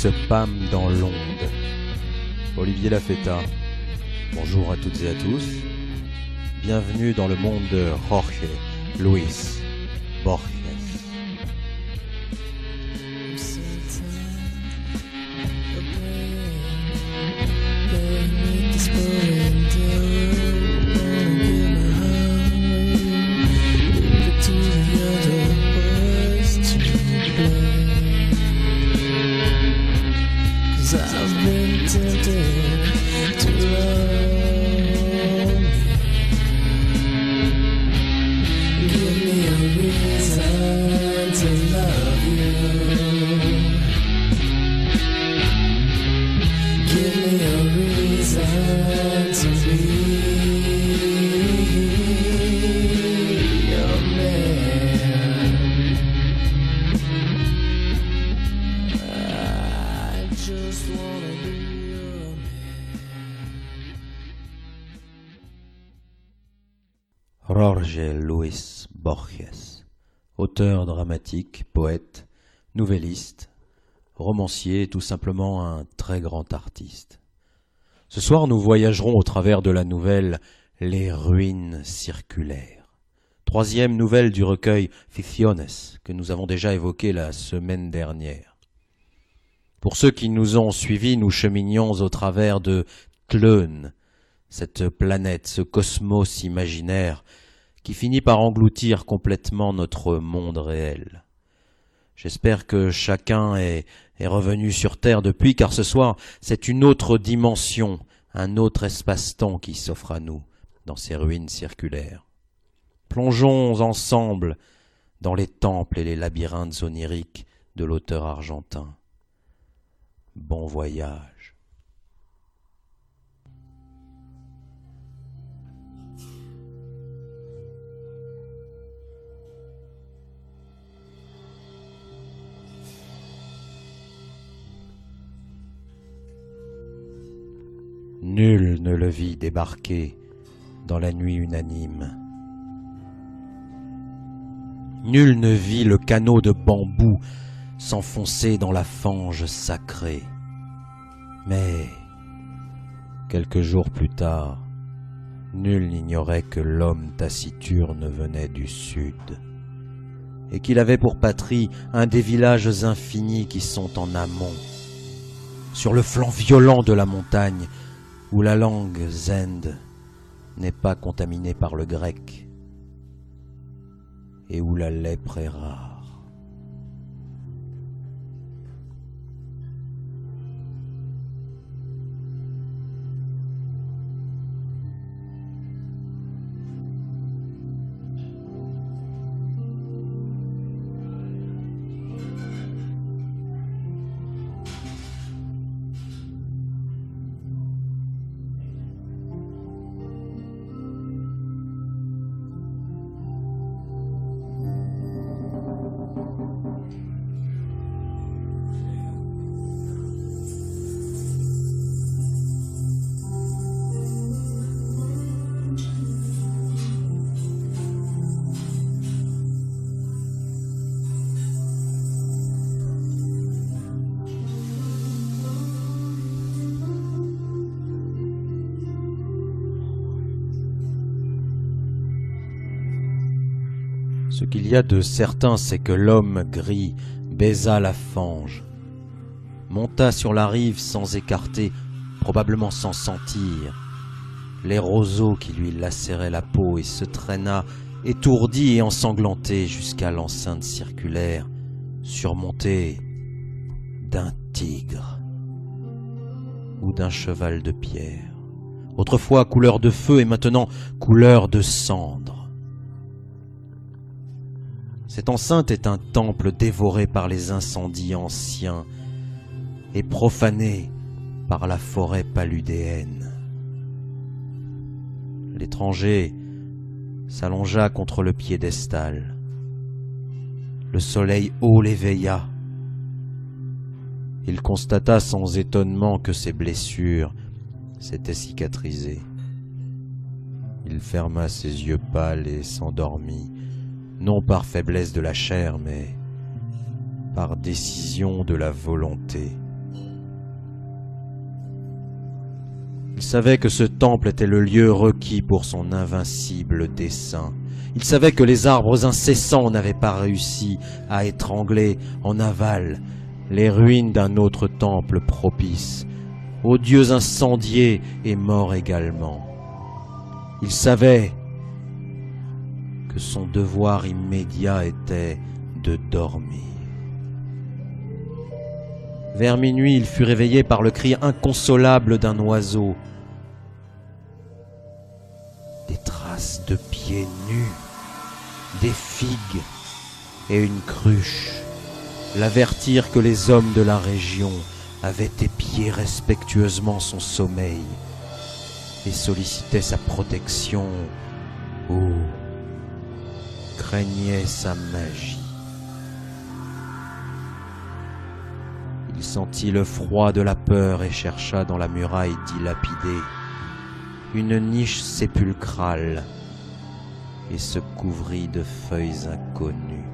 Se dans l'onde. Olivier Lafetta. Bonjour à toutes et à tous. Bienvenue dans le monde de Jorge Luis Borges. Nouvelliste, romancier, tout simplement un très grand artiste. Ce soir, nous voyagerons au travers de la nouvelle Les ruines circulaires. Troisième nouvelle du recueil Ficciones, que nous avons déjà évoqué la semaine dernière. Pour ceux qui nous ont suivis, nous cheminions au travers de Tlön, cette planète, ce cosmos imaginaire qui finit par engloutir complètement notre monde réel. J'espère que chacun est, revenu sur Terre depuis, car ce soir, c'est une autre dimension, un autre espace-temps qui s'offre à nous dans ces ruines circulaires. Plongeons ensemble dans les temples et les labyrinthes oniriques de l'auteur argentin. Bon voyage. Nul ne le vit débarquer dans la nuit unanime. Nul ne vit le canot de bambou s'enfoncer dans la fange sacrée. Mais, quelques jours plus tard, nul n'ignorait que l'homme taciturne venait du sud, et qu'il avait pour patrie un des villages infinis qui sont en amont, sur le flanc violent de la montagne, où la langue zend n'est pas contaminée par le grec et où la lèpre est rare. Ce qu'il y a de certain, c'est que l'homme gris baisa la fange, monta sur la rive sans écarter, probablement sans sentir, les roseaux qui lui lacéraient la peau et se traîna, étourdi et ensanglanté, jusqu'à l'enceinte circulaire, surmontée d'un tigre ou d'un cheval de pierre, autrefois couleur de feu et maintenant couleur de cendre. Cette enceinte est un temple dévoré par les incendies anciens et profané par la forêt paludéenne. L'étranger s'allongea contre le piédestal. Le soleil haut l'éveilla. Il constata sans étonnement que ses blessures s'étaient cicatrisées. Il ferma ses yeux pâles et s'endormit non par faiblesse de la chair, mais par décision de la volonté. Il savait que ce temple était le lieu requis pour son invincible dessein. Il savait que les arbres incessants n'avaient pas réussi à étrangler en aval les ruines d'un autre temple propice, aux dieux incendiés et morts également. Il savait que son devoir immédiat était de dormir. Vers minuit, il fut réveillé par le cri inconsolable d'un oiseau. Des traces de pieds nus, des figues et une cruche l'avertirent que les hommes de la région avaient épié respectueusement son sommeil et sollicitaient sa protection craignaient sa magie. Il sentit le froid de la peur et chercha dans la muraille dilapidée une niche sépulcrale et se couvrit de feuilles inconnues.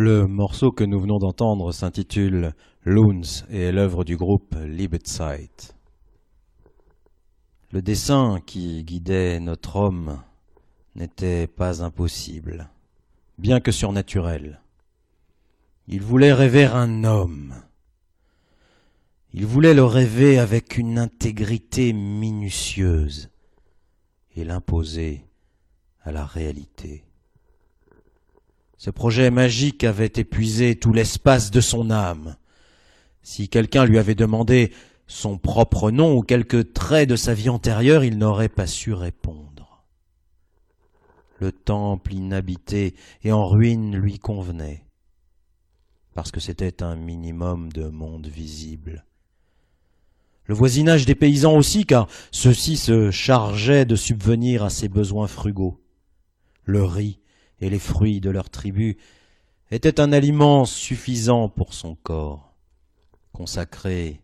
Le morceau que nous venons d'entendre s'intitule Loons et est l'œuvre du groupe Liebetzeit. Le dessin qui guidait notre homme n'était pas impossible, bien que surnaturel. Il voulait rêver un homme. Il voulait le rêver avec une intégrité minutieuse et l'imposer à la réalité. Ce projet magique avait épuisé tout l'espace de son âme. Si quelqu'un lui avait demandé son propre nom ou quelques traits de sa vie antérieure, il n'aurait pas su répondre. Le temple inhabité et en ruine lui convenait, parce que c'était un minimum de monde visible. Le voisinage des paysans aussi, car ceux-ci se chargeaient de subvenir à ses besoins frugaux. Le riz et les fruits de leur tribu étaient un aliment suffisant pour son corps, consacré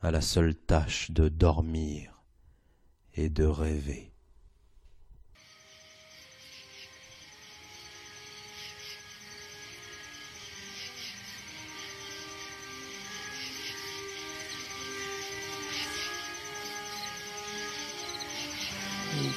à la seule tâche de dormir et de rêver.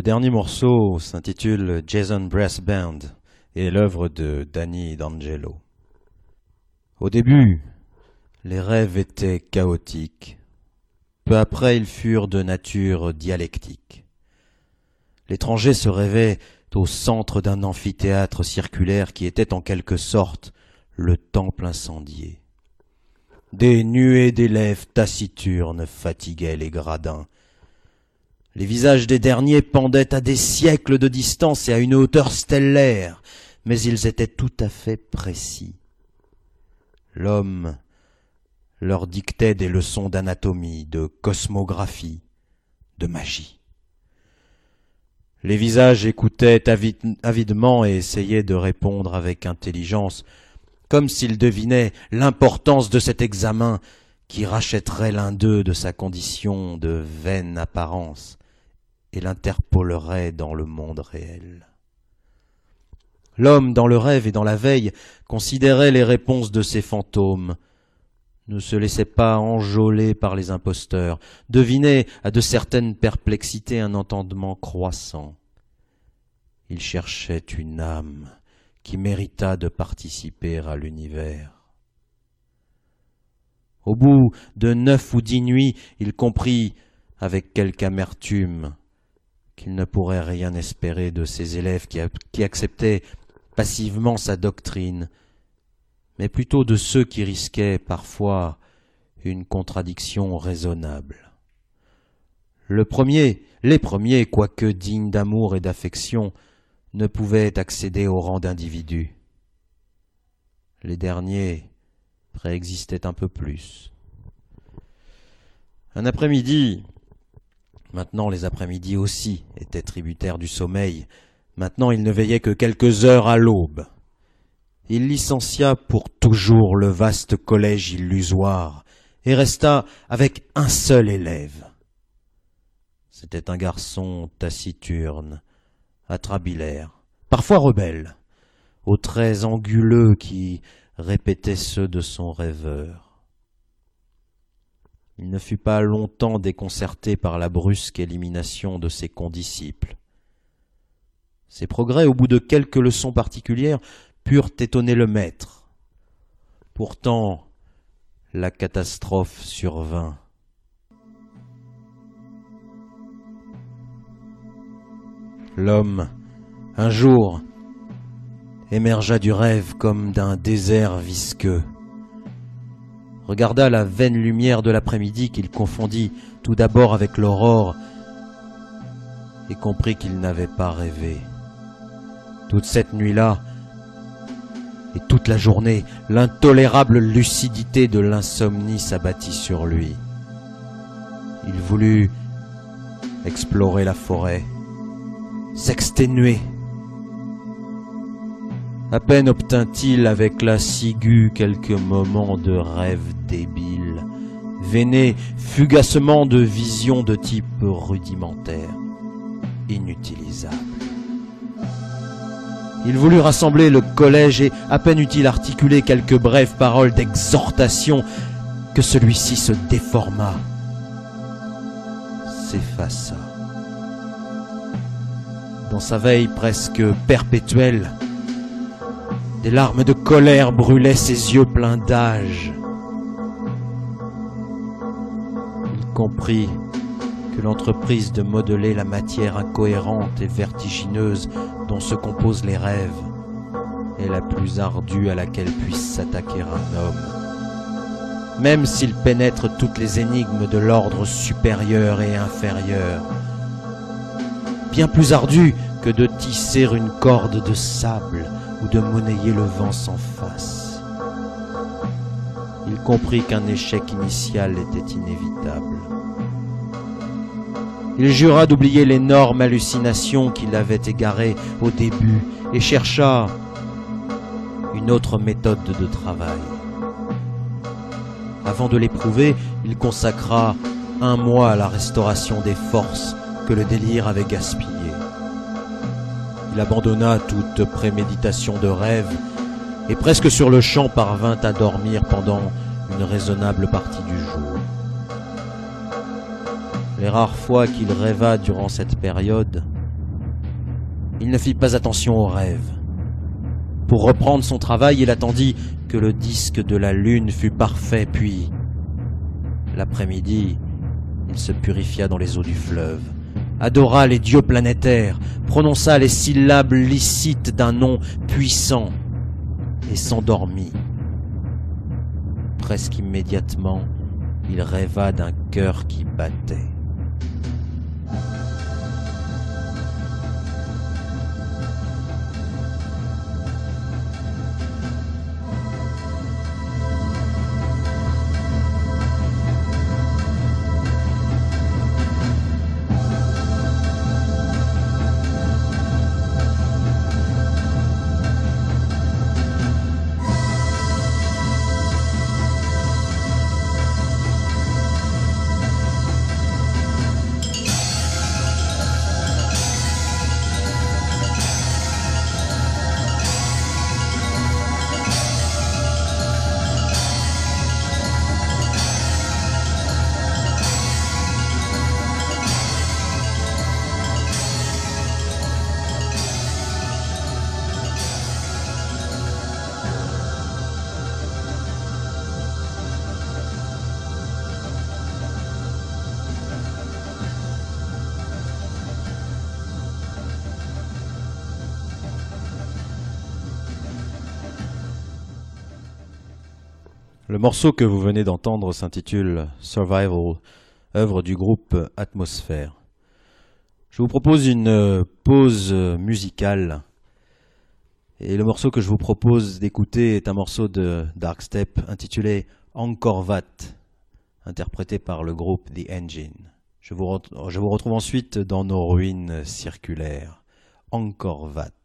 Le dernier morceau s'intitule Jason Brass Band et est l'œuvre de Danny D'Angelo. Au début, les rêves étaient chaotiques. Peu après, ils furent de nature dialectique. L'étranger se rêvait au centre d'un amphithéâtre circulaire qui était en quelque sorte le temple incendié. Des nuées d'élèves taciturnes fatiguaient les gradins, les visages des derniers pendaient à des siècles de distance et à une hauteur stellaire, mais ils étaient tout à fait précis. L'homme leur dictait des leçons d'anatomie, de cosmographie, de magie. Les visages écoutaient avidement et essayaient de répondre avec intelligence, comme s'ils devinaient l'importance de cet examen qui rachèterait l'un d'eux de sa condition de vaine apparence et l'interpolerait dans le monde réel. L'homme, dans le rêve et dans la veille, considérait les réponses de ses fantômes, ne se laissait pas enjôler par les imposteurs, devinait à de certaines perplexités un entendement croissant. Il cherchait une âme qui méritât de participer à l'univers. Au bout de neuf ou dix nuits, il comprit, avec quelque amertume, qu'il ne pourrait rien espérer de ses élèves qui, acceptaient passivement sa doctrine, mais plutôt de ceux qui risquaient parfois une contradiction raisonnable. Le premier, les premiers, quoique dignes d'amour et d'affection, ne pouvaient accéder au rang d'individus. Les derniers préexistaient un peu plus. Un après-midi, Maintenant les après-midi aussi étaient tributaires du sommeil. Maintenant il ne veillait que quelques heures à l'aube. Il licencia pour toujours le vaste collège illusoire et resta avec un seul élève. C'était un garçon taciturne, atrabilaire, parfois rebelle, aux traits anguleux qui répétaient ceux de son rêveur. Il ne fut pas longtemps déconcerté par la brusque élimination de ses condisciples. Ses progrès, au bout de quelques leçons particulières, purent étonner le maître. Pourtant, la catastrophe survint. L'homme, un jour, émergea du rêve comme d'un désert visqueux, regarda la vaine lumière de l'après-midi qu'il confondit tout d'abord avec l'aurore et comprit qu'il n'avait pas rêvé. Toute cette nuit-là, et toute la journée, l'intolérable lucidité de l'insomnie s'abattit sur lui. Il voulut explorer la forêt, s'exténuer. À peine obtint-il avec la ciguë quelques moments de rêve débile, veinés fugacement de visions de type rudimentaire, inutilisables. Il voulut rassembler le collège et à peine eut-il articulé quelques brèves paroles d'exhortation que celui-ci se déforma, s'effaça. Dans sa veille presque perpétuelle, des larmes de colère brûlaient ses yeux pleins d'âge. Il comprit que l'entreprise de modeler la matière incohérente et vertigineuse dont se composent les rêves est la plus ardue à laquelle puisse s'attaquer un homme, même s'il pénètre toutes les énigmes de l'ordre supérieur et inférieur. Bien plus ardue que de tisser une corde de sable ou de monnayer le vent sans face. Il comprit qu'un échec initial était inévitable. Il jura d'oublier l'énorme hallucination qui l'avait égaré au début et chercha une autre méthode de travail. Avant de l'éprouver, il consacra un mois à la restauration des forces que le délire avait gaspillées. Abandonna toute préméditation de rêve et presque sur le champ parvint à dormir pendant une raisonnable partie du jour. Les rares fois qu'il rêva durant cette période, il ne fit pas attention aux rêves. Pour reprendre son travail, il attendit que le disque de la lune fût parfait, puis, l'après-midi, il se purifia dans les eaux du fleuve, adora les dieux planétaires, prononça les syllabes licites d'un nom puissant, et s'endormit. Presque immédiatement, il rêva d'un cœur qui battait. Morceau que vous venez d'entendre s'intitule Survival, œuvre du groupe Atmosphère. Je vous propose une pause musicale. Et le morceau que je vous propose d'écouter est un morceau de Darkstep intitulé Encore Vat, interprété par le groupe The Engine. Je vous, je vous retrouve ensuite dans nos ruines circulaires. Encore Vat.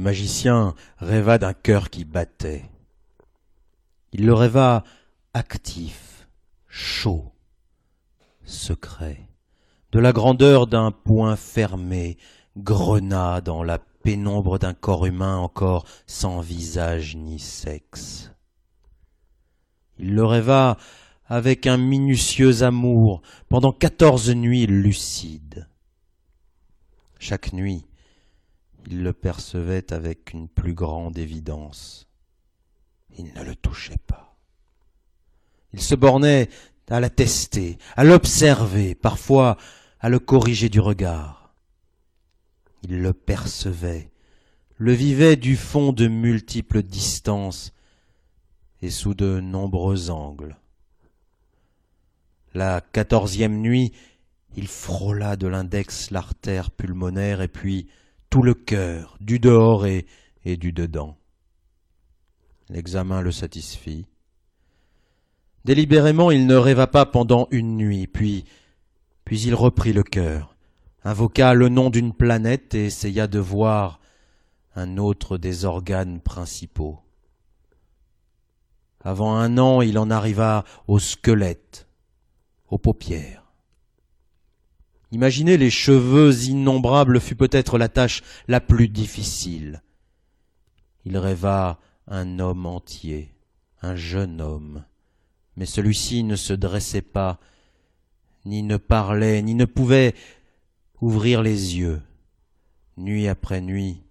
Le magicien rêva d'un cœur qui battait. Il le rêva actif, chaud, secret, de la grandeur d'un poing fermé, grenat dans la pénombre d'un corps humain encore sans visage ni sexe. Il le rêva avec un minutieux amour pendant quatorze nuits lucides. Chaque nuit, il le percevait avec une plus grande évidence. Il ne le touchait pas. Il se bornait à l'attester, à l'observer, parfois à le corriger du regard. Il le percevait, le vivait du fond de multiples distances et sous de nombreux angles. La quatorzième nuit, il frôla de l'index l'artère pulmonaire et puis tout le cœur, du dehors et, du dedans. L'examen le satisfit. Délibérément, il ne rêva pas pendant une nuit, puis, puis il reprit le cœur, invoqua le nom d'une planète et essaya de voir un autre des organes principaux. Avant un an, il en arriva au squelette, aux paupières. Imaginer les cheveux innombrables fut peut-être la tâche la plus difficile. Il rêva un homme entier, un jeune homme, mais celui-ci ne se dressait pas, ni ne parlait, ni ne pouvait ouvrir les yeux. Nuit après nuit,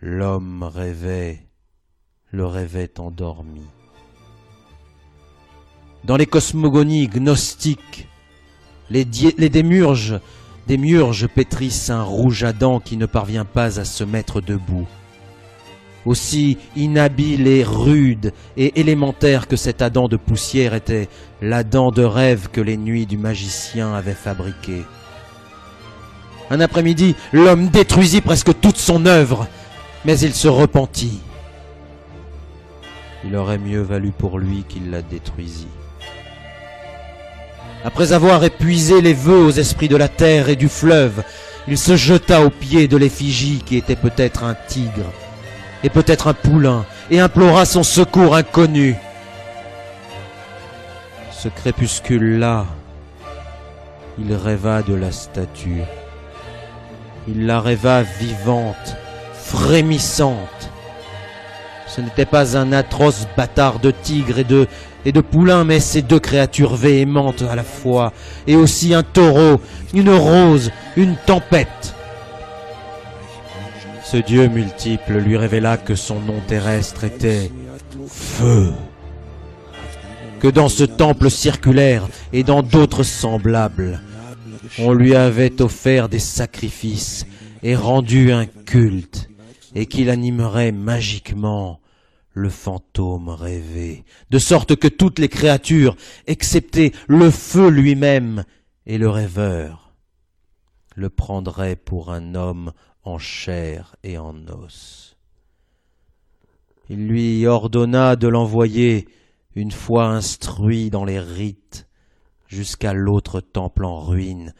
l'homme rêvait, le rêvait endormi. Dans les cosmogonies gnostiques, les, démurges, pétrissent un rouge Adam qui ne parvient pas à se mettre debout. Aussi inhabile et rude et élémentaire que cet Adam de poussière était l'Adam de rêve que les nuits du magicien avaient fabriqué. Un après-midi, l'homme détruisit presque toute son œuvre, mais il se repentit. Il aurait mieux valu pour lui qu'il la détruisît. Après avoir épuisé les vœux aux esprits de la terre et du fleuve, il se jeta aux pieds de l'effigie qui était peut-être un tigre et peut-être un poulain et implora son secours inconnu. Ce crépuscule-là, il rêva de la statue. Il la rêva vivante, frémissante. Ce n'était pas un atroce bâtard de tigre et de et de poulain, mais ces deux créatures véhémentes à la fois, et aussi un taureau, une rose, une tempête. Ce Dieu multiple lui révéla que son nom terrestre était Feu, que dans ce temple circulaire et dans d'autres semblables, on lui avait offert des sacrifices et rendu un culte, et qu'il animerait magiquement le fantôme rêvé, de sorte que toutes les créatures, excepté le feu lui-même et le rêveur, le prendraient pour un homme en chair et en os. Il lui ordonna de l'envoyer, une fois instruit dans les rites, jusqu'à l'autre temple en ruine,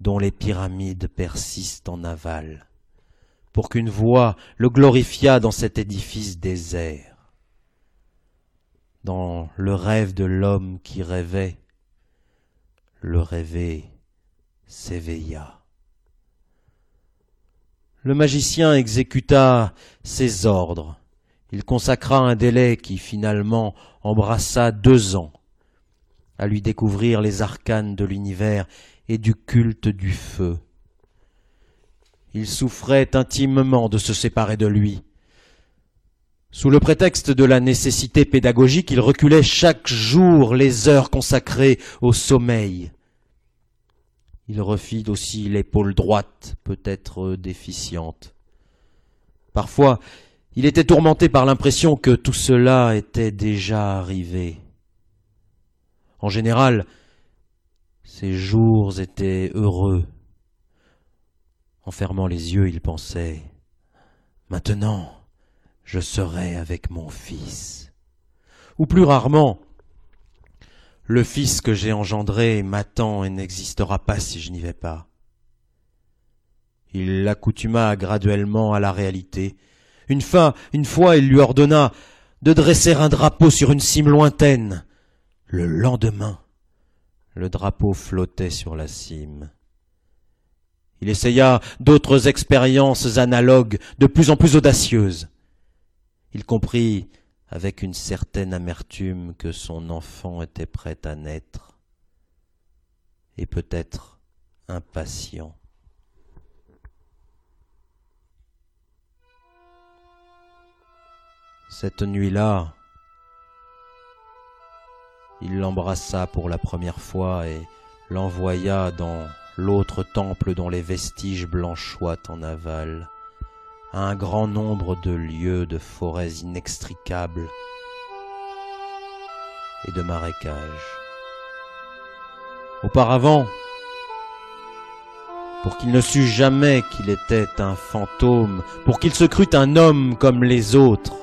dont les pyramides persistent en aval, pour qu'une voix le glorifiât dans cet édifice désert dans le rêve de l'homme qui rêvait, le rêvé s'éveilla. Le magicien exécuta ses ordres. Il consacra un délai qui finalement embrassa deux ans à lui découvrir les arcanes de l'univers et du culte du feu. Il souffrait intimement de se séparer de lui, sous le prétexte de la nécessité pédagogique, il reculait chaque jour les heures consacrées au sommeil. Il refit aussi l'épaule droite, peut-être déficiente. Parfois, il était tourmenté par l'impression que tout cela était déjà arrivé. En général, ses jours étaient heureux. En fermant les yeux, il pensait Maintenant, je serai avec mon fils. Ou plus rarement, le fils que j'ai engendré m'attend et n'existera pas si je n'y vais pas. Il l'accoutuma graduellement à la réalité, Une fois, une fois, il lui ordonna de dresser un drapeau sur une cime lointaine. Le lendemain, le drapeau flottait sur la cime. Il essaya d'autres expériences analogues, de plus en plus audacieuses. Il comprit avec une certaine amertume que son enfant était prêt à naître, et peut-être impatient. Cette nuit-là, il l'embrassa pour la première fois et l'envoya dans l'autre temple dont les vestiges blanchoient en aval, à un grand nombre de lieux de forêts inextricables et de marécages. Auparavant, pour qu'il ne sût jamais qu'il était un fantôme, pour qu'il se crût un homme comme les autres,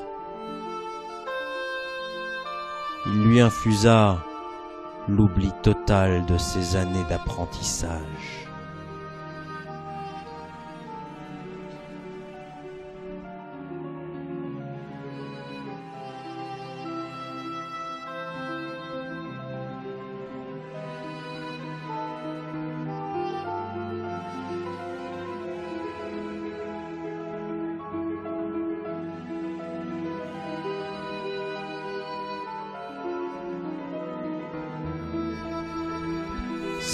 il lui infusa l'oubli total de ses années d'apprentissage.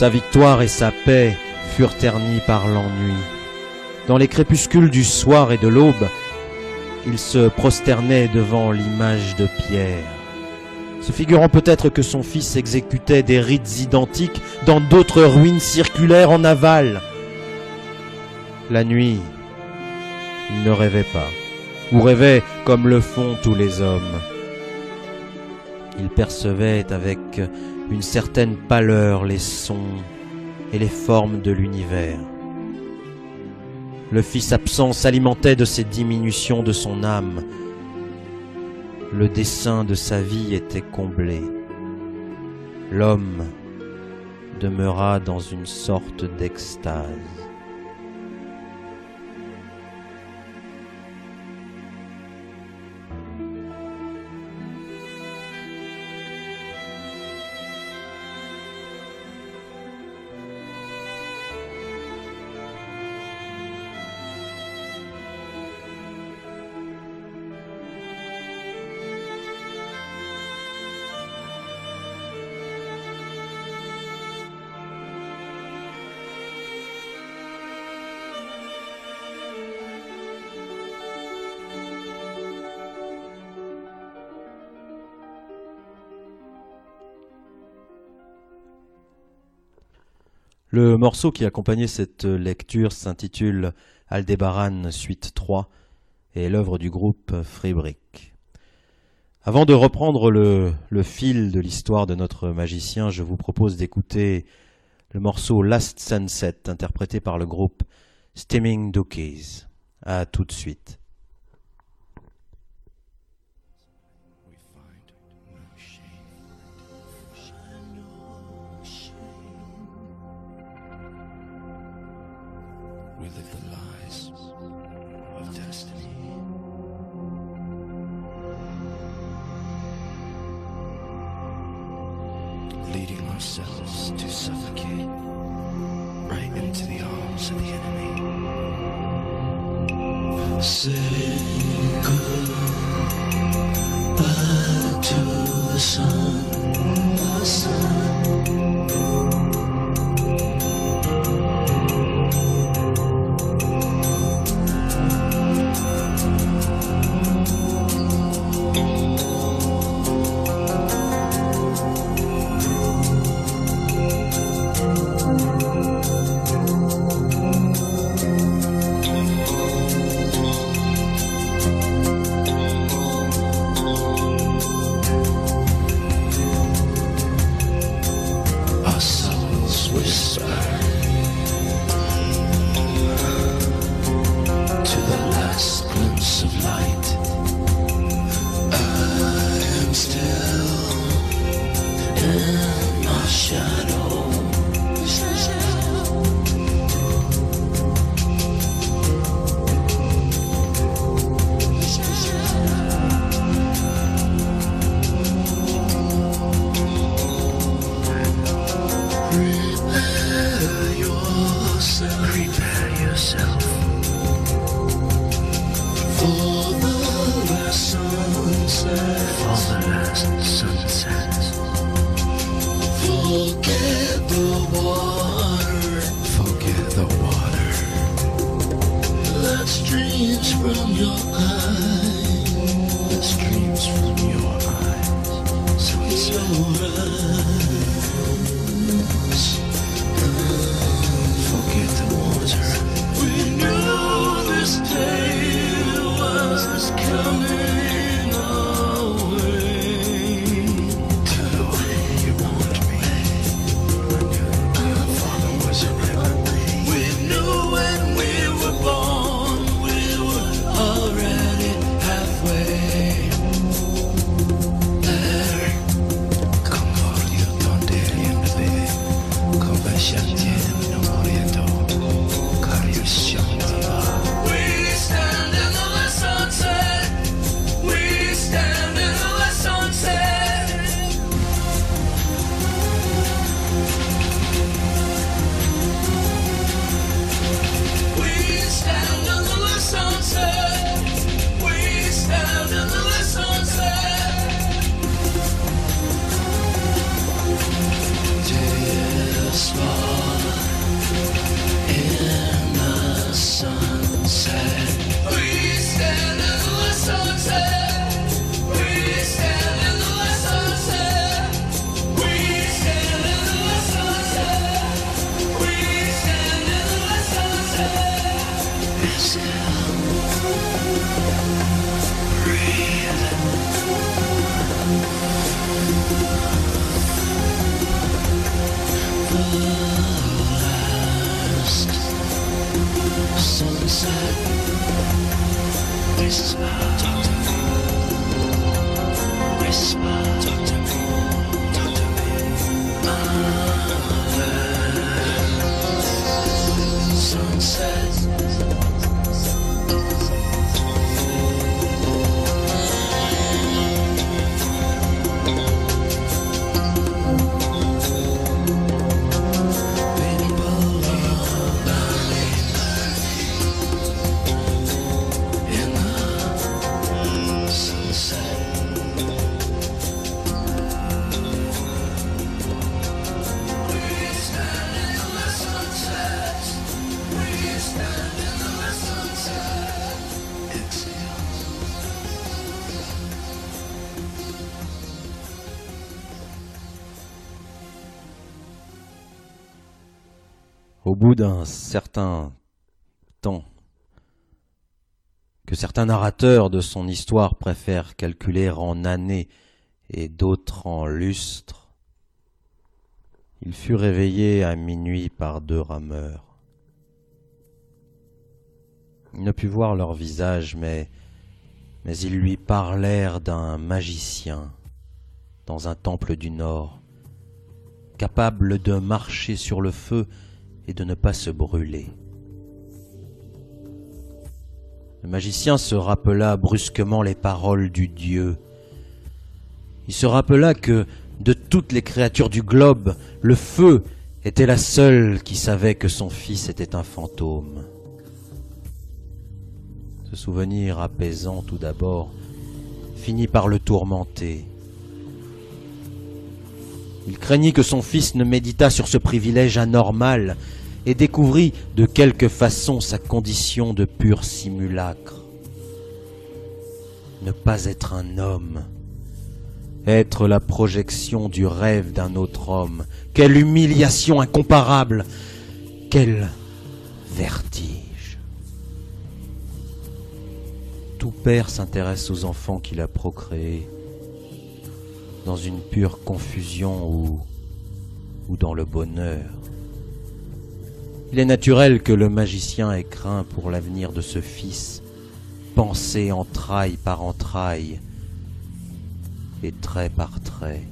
Sa victoire et sa paix furent ternies par l'ennui. Dans les crépuscules du soir et de l'aube, il se prosternait devant l'image de Pierre, se figurant peut-être que son fils exécutait des rites identiques dans d'autres ruines circulaires en aval. La nuit, il ne rêvait pas, ou rêvait comme le font tous les hommes. Il percevait avec une certaine pâleur les sons et les formes de l'univers. Le Fils absent s'alimentait de ces diminutions de son âme. Le dessein de sa vie était comblé. L'homme demeura dans une sorte d'extase. Le morceau qui accompagnait cette lecture s'intitule Aldébaran Suite 3 et est l'œuvre du groupe Freebrick. Avant de reprendre le, le fil de l'histoire de notre magicien, je vous propose d'écouter le morceau Last Sunset interprété par le groupe Steaming Dookies. À tout de suite. D'un certain temps, que certains narrateurs de son histoire préfèrent calculer en années et d'autres en lustres, il fut réveillé à minuit par deux rameurs. Il ne put voir leur visage, mais ils lui parlèrent d'un magicien dans un temple du Nord, capable de marcher sur le feu de ne pas se brûler. Le magicien se rappela brusquement les paroles du dieu. Il se rappela que de toutes les créatures du globe, le feu était la seule qui savait que son fils était un fantôme. Ce souvenir apaisant tout d'abord finit par le tourmenter. Il craignit que son fils ne méditât sur ce privilège anormal et découvrit de quelque façon sa condition de pur simulacre. Ne pas être un homme, être la projection du rêve d'un autre homme. Quelle humiliation incomparable, quel vertige. Tout père s'intéresse aux enfants qu'il a procréés dans une pure confusion ou, dans le bonheur. Il est naturel que le magicien ait craint pour l'avenir de ce fils, pensé entraille par entraille et trait par trait,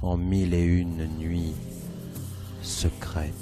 en mille et une nuits secrètes.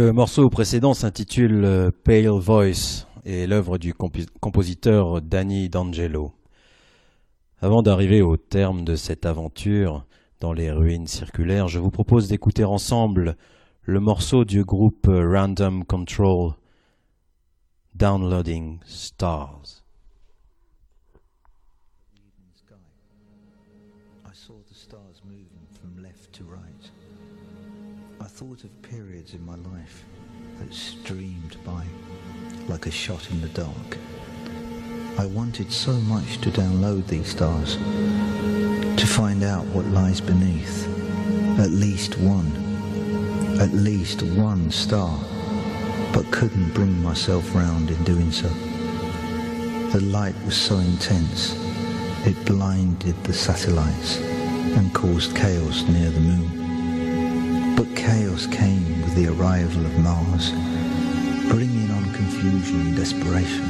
Le morceau précédent s'intitule euh, Pale Voice et l'œuvre du compositeur Danny D'Angelo. Avant d'arriver au terme de cette aventure dans les ruines circulaires, je vous propose d'écouter ensemble le morceau du groupe euh, Random Control Downloading Stars. stars. I thought of periods in my life that streamed by like a shot in the dark. I wanted so much to download these stars, to find out what lies beneath. At least one, at least one star, but couldn't bring myself round in doing so. The light was so intense, it blinded the satellites and caused chaos near the moon. But chaos came with the arrival of Mars, bringing on confusion and desperation.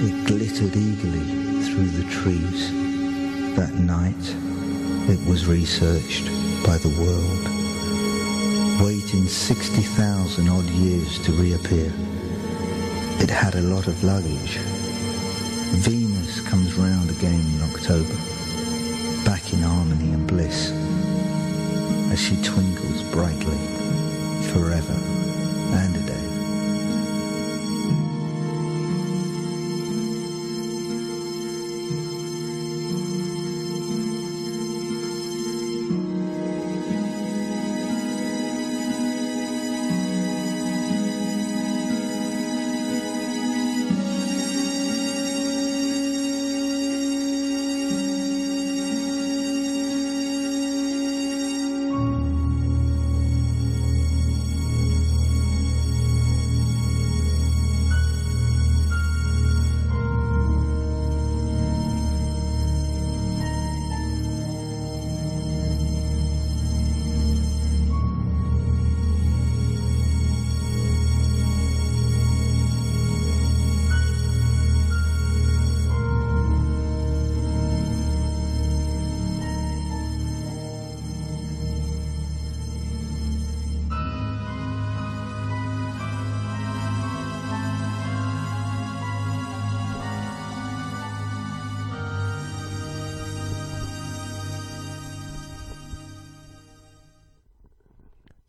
It glittered eagerly through the trees. That night, it was researched by the world, waiting 60,000 odd years to reappear. It had a lot of luggage, Venus comes round again in October, back in harmony and bliss, as she twinkles brightly, forever and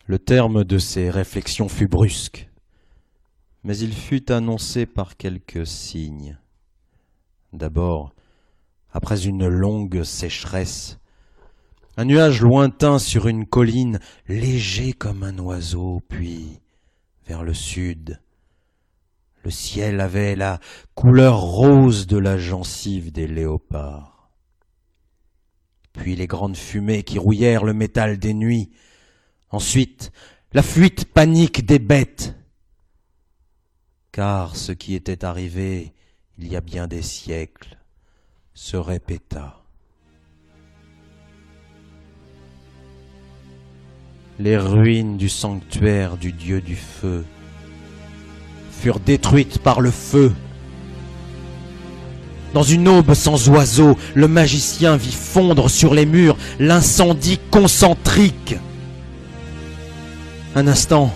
Le terme de ces réflexions fut brusque, mais il fut annoncé par quelques signes. D'abord, après une longue sécheresse, un nuage lointain sur une colline, léger comme un oiseau, puis vers le sud. Le ciel avait la couleur rose de la gencive des léopards. Puis les grandes fumées qui rouillèrent le métal des nuits, Ensuite, la fuite panique des bêtes. Car ce qui était arrivé il y a bien des siècles se répéta. Les ruines du sanctuaire du dieu du feu furent détruites par le feu. Dans une aube sans oiseaux, le magicien vit fondre sur les murs l'incendie concentrique. Un instant,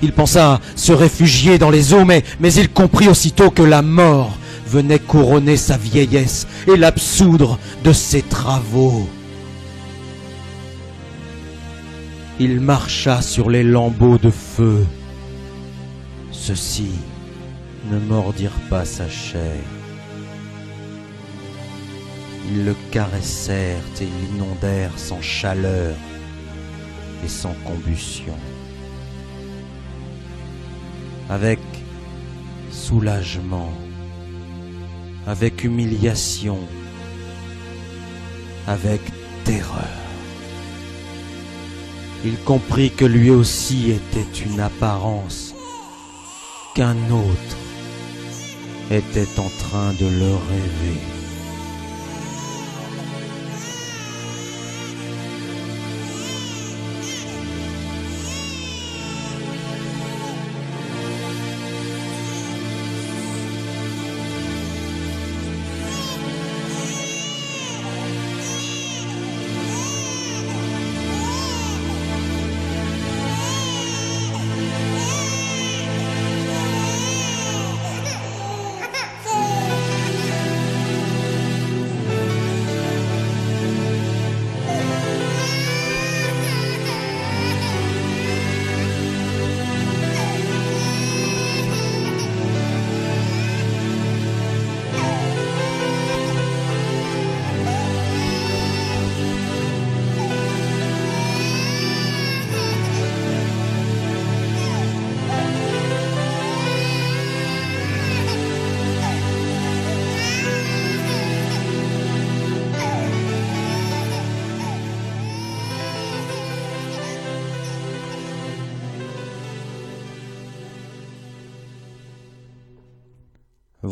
il pensa se réfugier dans les eaux, mais, mais il comprit aussitôt que la mort venait couronner sa vieillesse et l'absoudre de ses travaux. Il marcha sur les lambeaux de feu. Ceux-ci ne mordirent pas sa chair. Ils le caressèrent et l'inondèrent sans chaleur sans combustion. Avec soulagement, avec humiliation, avec terreur. Il comprit que lui aussi était une apparence, qu'un autre était en train de le rêver.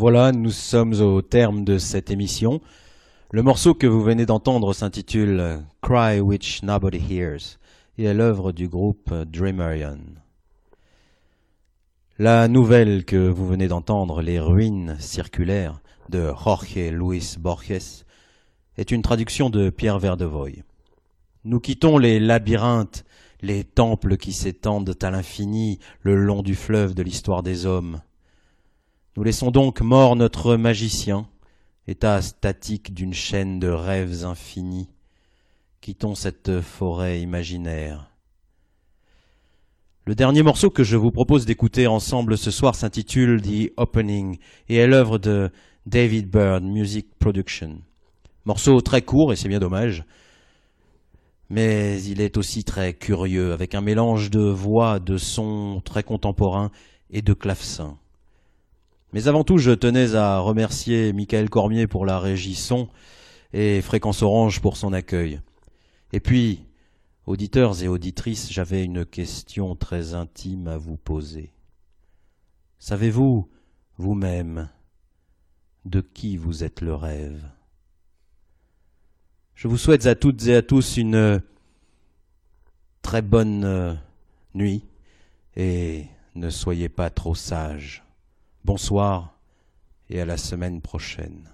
Voilà, nous sommes au terme de cette émission. Le morceau que vous venez d'entendre s'intitule Cry Which Nobody Hears et est l'œuvre du groupe Dreamerion. La nouvelle que vous venez d'entendre, Les ruines circulaires de Jorge Luis Borges, est une traduction de Pierre Verdevoy. Nous quittons les labyrinthes, les temples qui s'étendent à l'infini le long du fleuve de l'histoire des hommes. Nous laissons donc mort notre magicien, état statique d'une chaîne de rêves infinis. Quittons cette forêt imaginaire. Le dernier morceau que je vous propose d'écouter ensemble ce soir s'intitule The Opening et est l'œuvre de David Byrd Music Production. Morceau très court et c'est bien dommage, mais il est aussi très curieux avec un mélange de voix, de sons très contemporains et de clavecin. Mais avant tout, je tenais à remercier Michael Cormier pour la régie son et Fréquence Orange pour son accueil. Et puis, auditeurs et auditrices, j'avais une question très intime à vous poser. Savez-vous, vous-même, de qui vous êtes le rêve? Je vous souhaite à toutes et à tous une très bonne nuit et ne soyez pas trop sages. Bonsoir et à la semaine prochaine.